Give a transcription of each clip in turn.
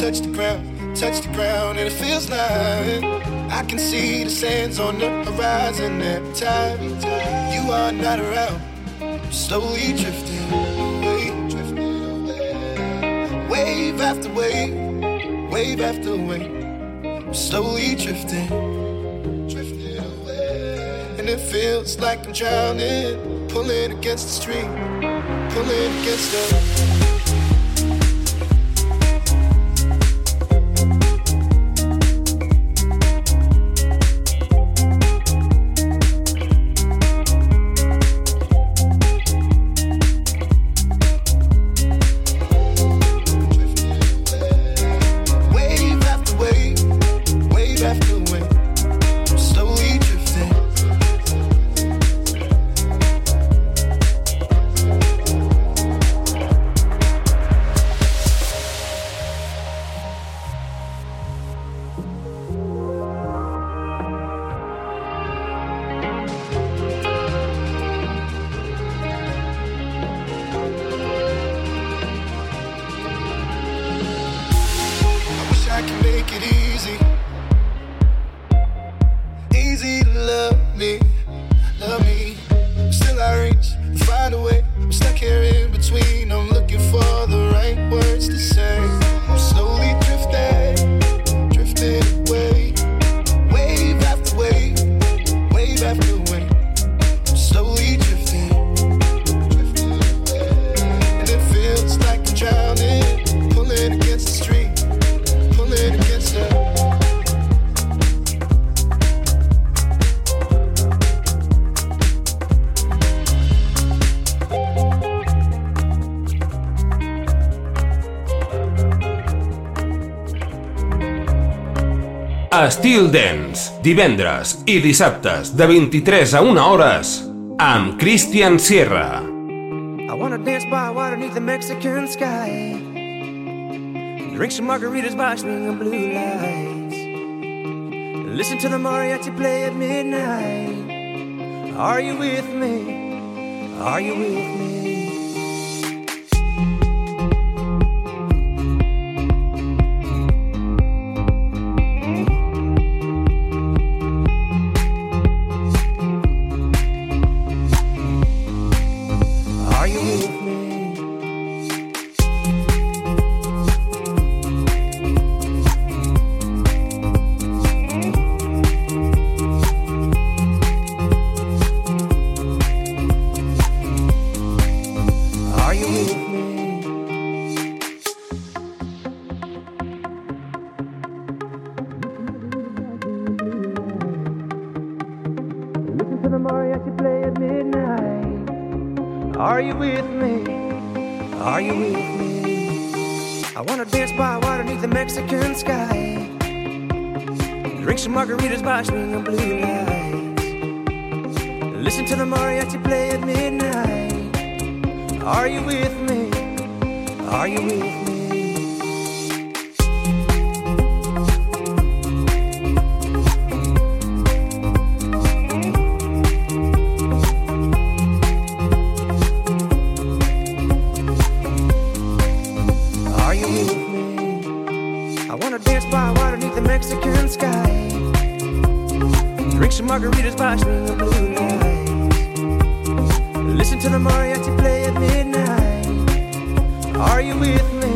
touch the ground, touch the ground, and it feels like I can see the sands on the horizon every time you are not around. I'm slowly drifting away. Wave after wave, wave after wave. I'm slowly drifting, drifting away. And it feels like I'm drowning, pulling against the stream, pulling against the. Estil Dance, divendres i dissabtes de 23 a 1 hores amb Christian Sierra. I wanna dance by water beneath the Mexican sky. Drink some margaritas by swinging blue lights. Listen to the mariachi play at midnight. Are you with me? Are you with me? margaritas watching the blue lights. Listen to the mariachi play at midnight. Are you with me?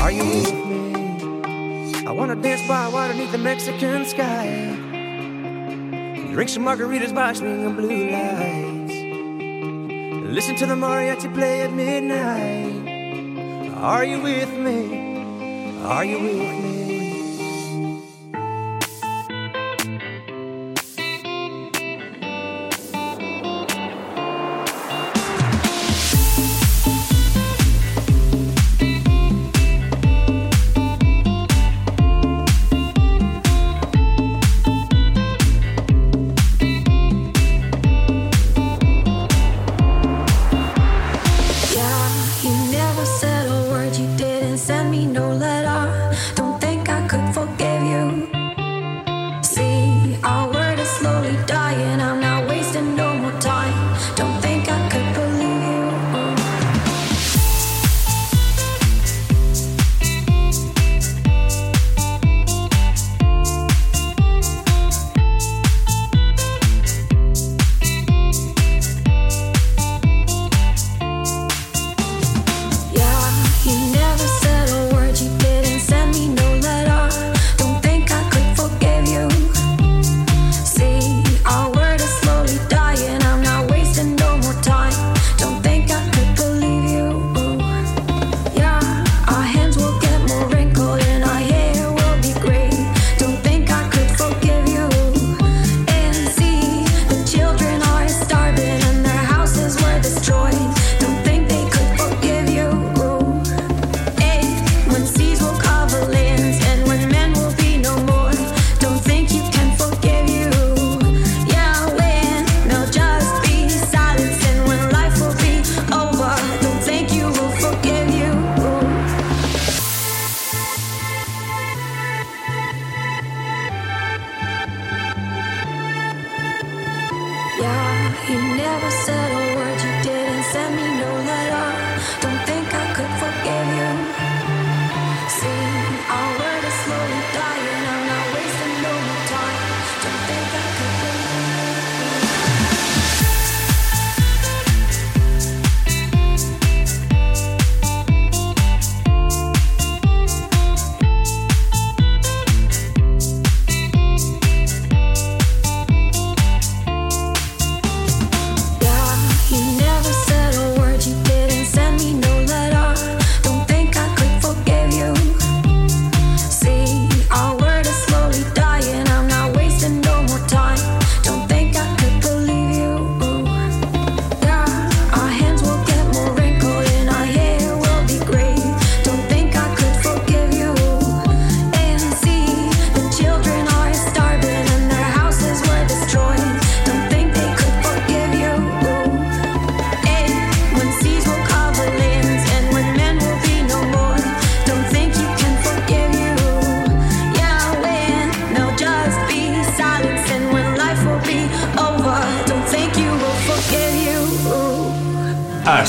Are you with me? I wanna dance by water beneath the Mexican sky. Drink some margaritas watching the blue lights. Listen to the mariachi play at midnight. Are you with me? Are you with me?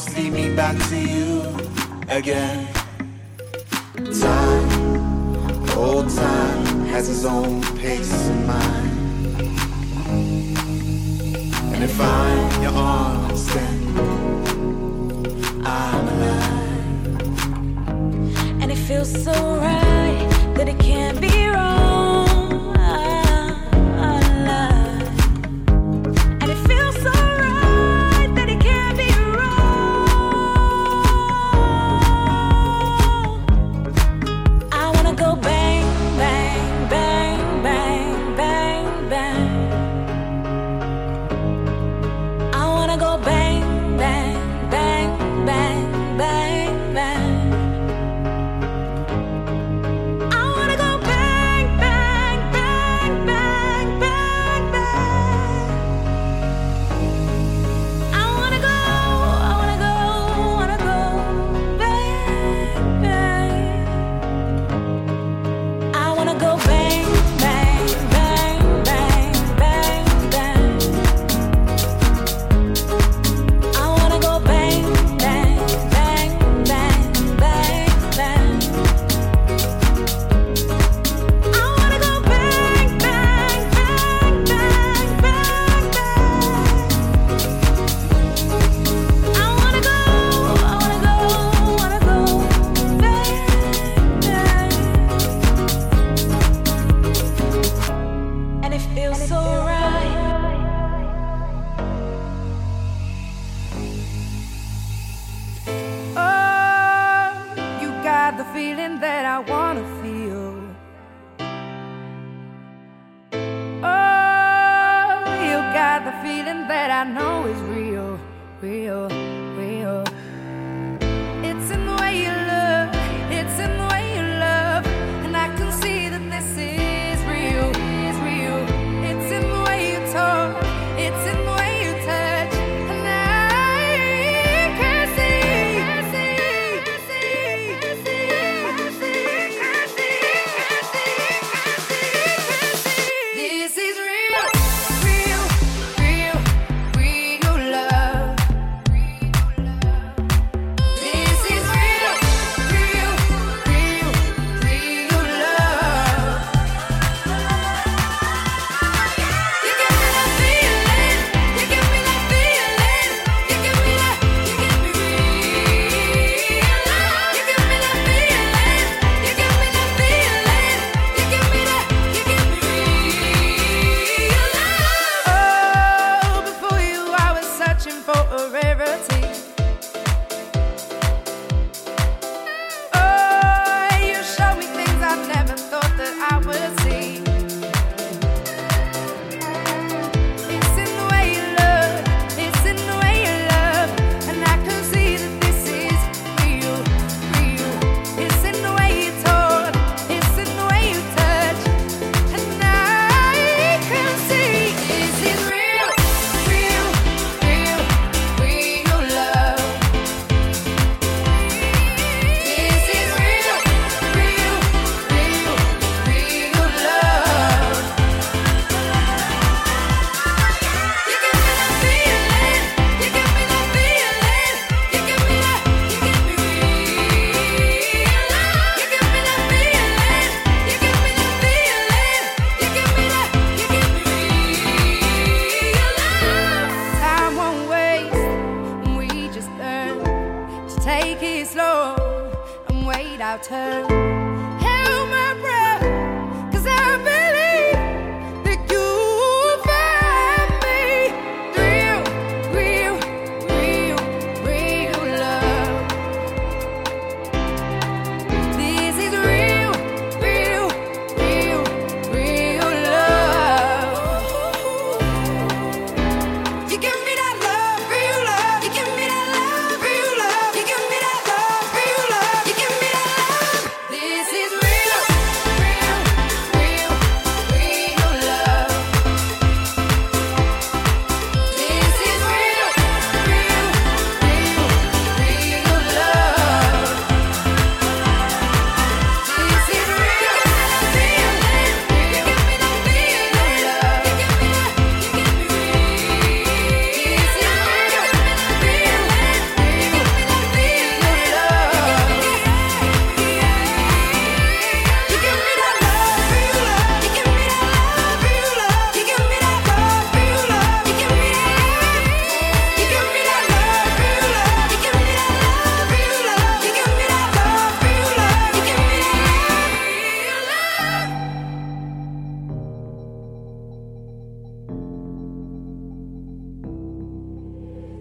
almost lead me back to you again. Time, old time, has its own pace and mind. And if I'm your arms, then I'm alive. And it feels so right that it can't be. feeling that I want to feel. Oh, you got the feeling that I know is real, real, real.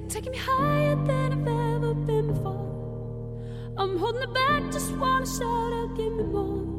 taking me higher than I've ever been before. I'm holding it back, just wanna shout out, give me more.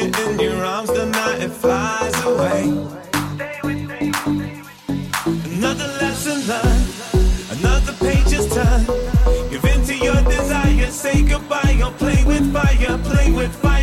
me in your arms, the night it flies away. Another lesson learned, another page is turned. Give in to your desire, say goodbye. or play with fire, play with fire.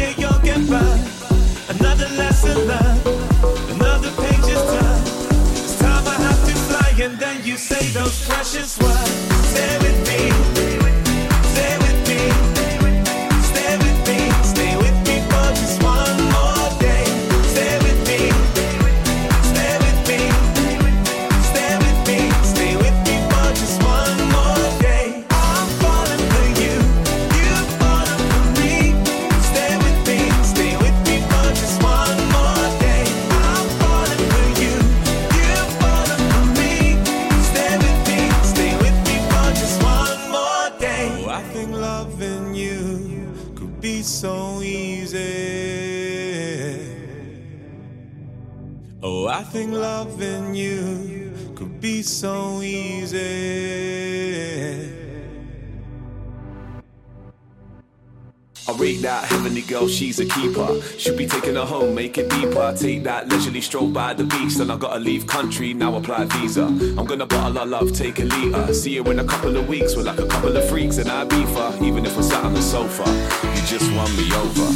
Girl, she's a keeper. Should be taking her home, make it deeper. Take that leisurely stroll by the beach. Then I gotta leave country, now apply visa. I'm gonna bottle our love, take a liter. See you in a couple of weeks, we're like a couple of freaks and I beef her. Even if we're sat on the sofa, you just won me over.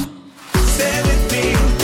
Stay with me.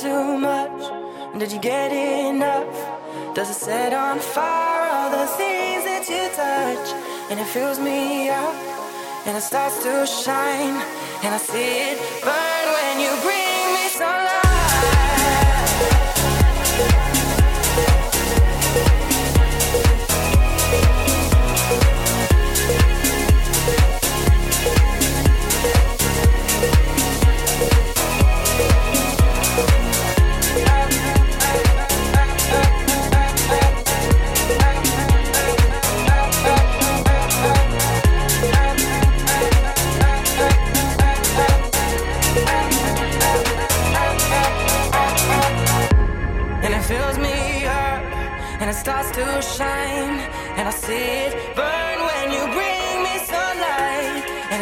Too much? And did you get enough? Does it set on fire all the things that you touch? And it fills me up and it starts to shine. And I see it burn when you bring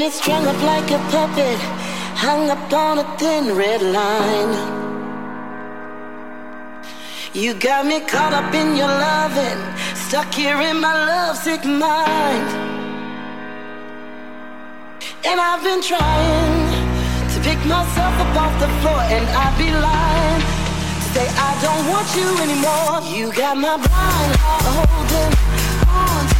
me strung up like a puppet, hung up on a thin red line. You got me caught up in your loving, stuck here in my lovesick mind. And I've been trying to pick myself up off the floor, and I'd be lying to say I don't want you anymore. You got my blind heart holding on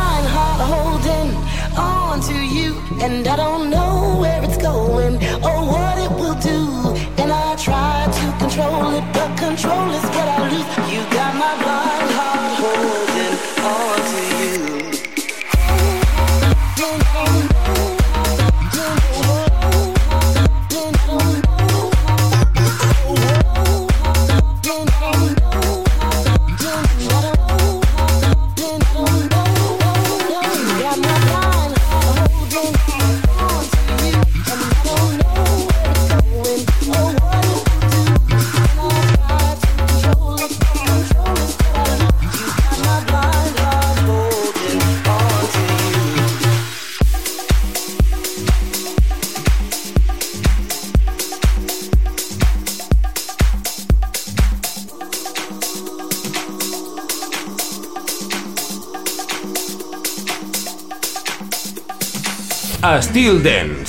blind heart holding on to you, and I don't know where it's going or what it will do. And I try to control it, but control is what Styl Dance.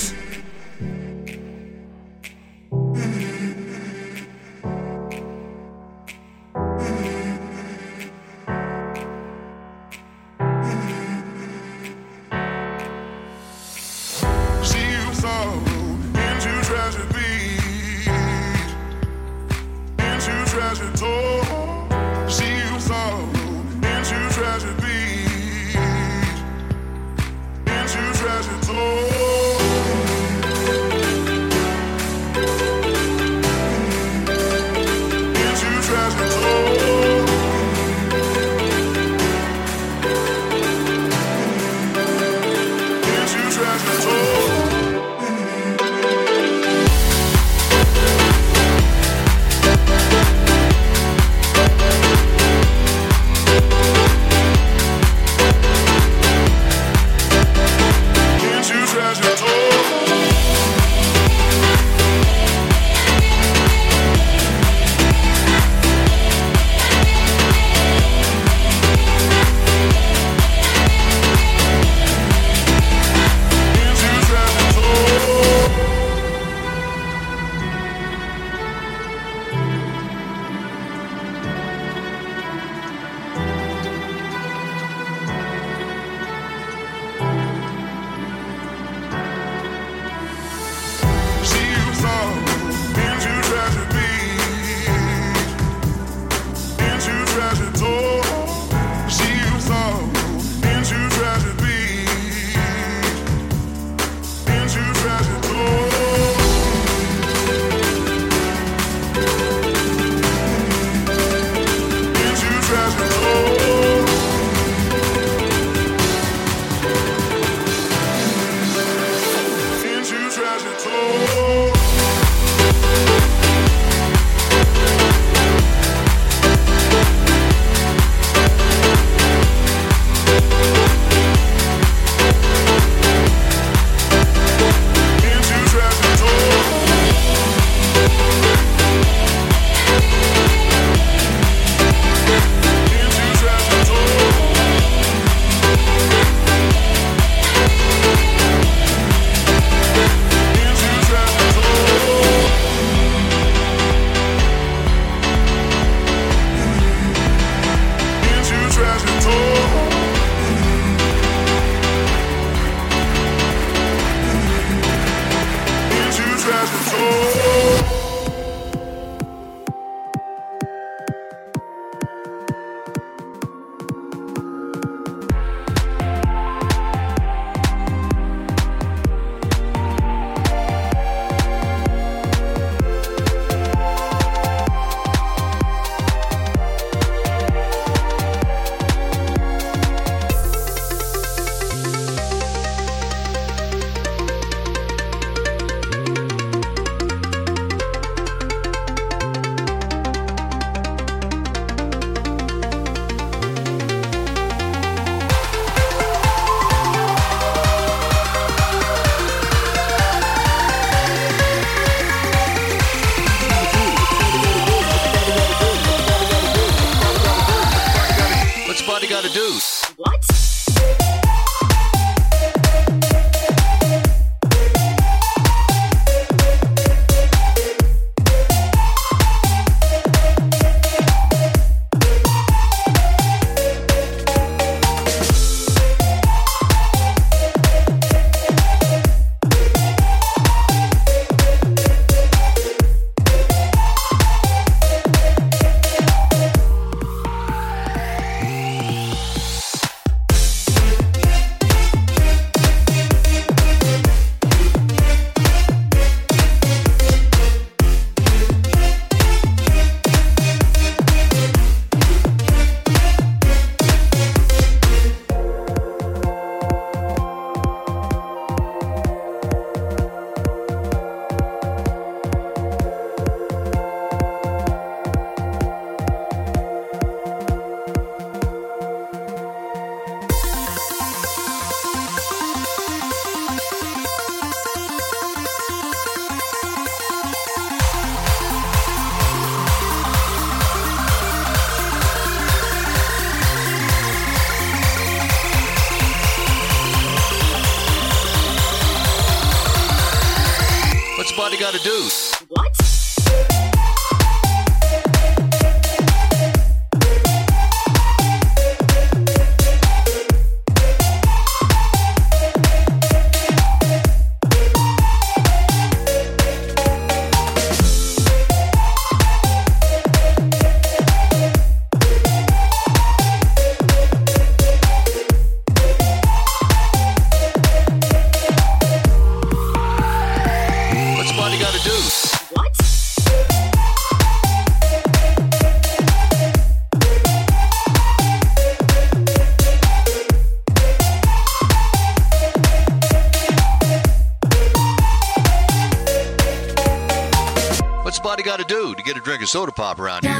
Get a drink of soda pop around here?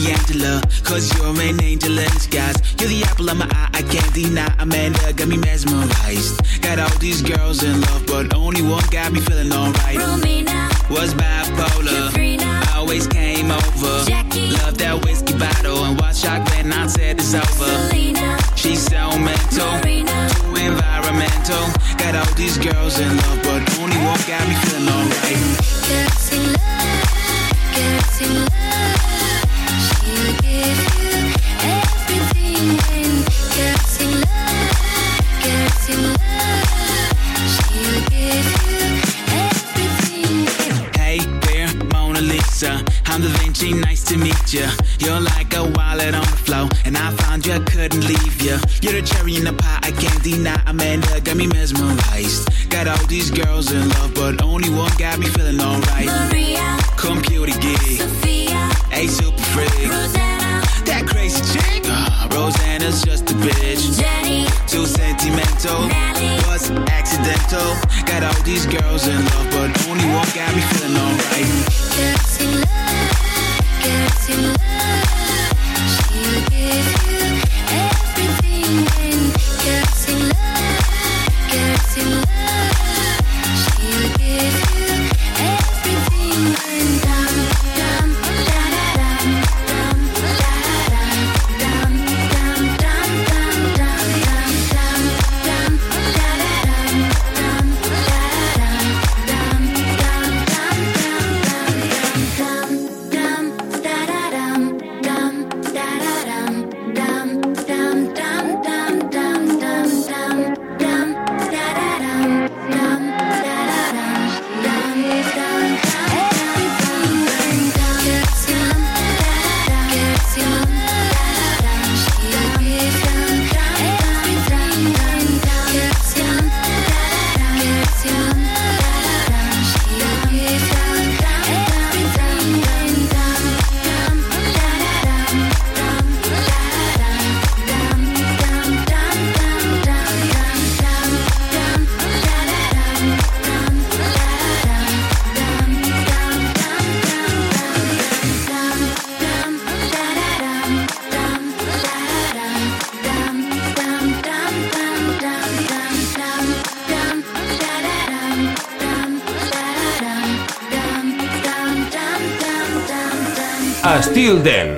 You must be Angela. Cause you're an angel in disguise. You're the apple of my eye, I can't deny. Amanda got me mesmerized. Got all these girls in love, but only one got me feeling alright. Was bipolar. Always came over. Jackie Love that whiskey bottle and watch out when I said it's over. She's so mental, too environmental. Got all these girls in love, but only one got me feeling alright give you I'm Da Vinci, nice to meet ya. You're like a wallet on the floor, and I found you, I couldn't leave ya. You're the cherry in the pie, I can't deny. Amanda got me mesmerized. Got all these girls in love, but only one got me feeling alright. Maria, Computer gig, Sophia, a super freak. Rosanna, That crazy chick, uh, Rosanna's just a bitch. Jenny, Too sentimental, was accidental. Got all these girls in love, but only one got me feeling alright. Girls in love, girls in love. She'll give you everything Styl Dance.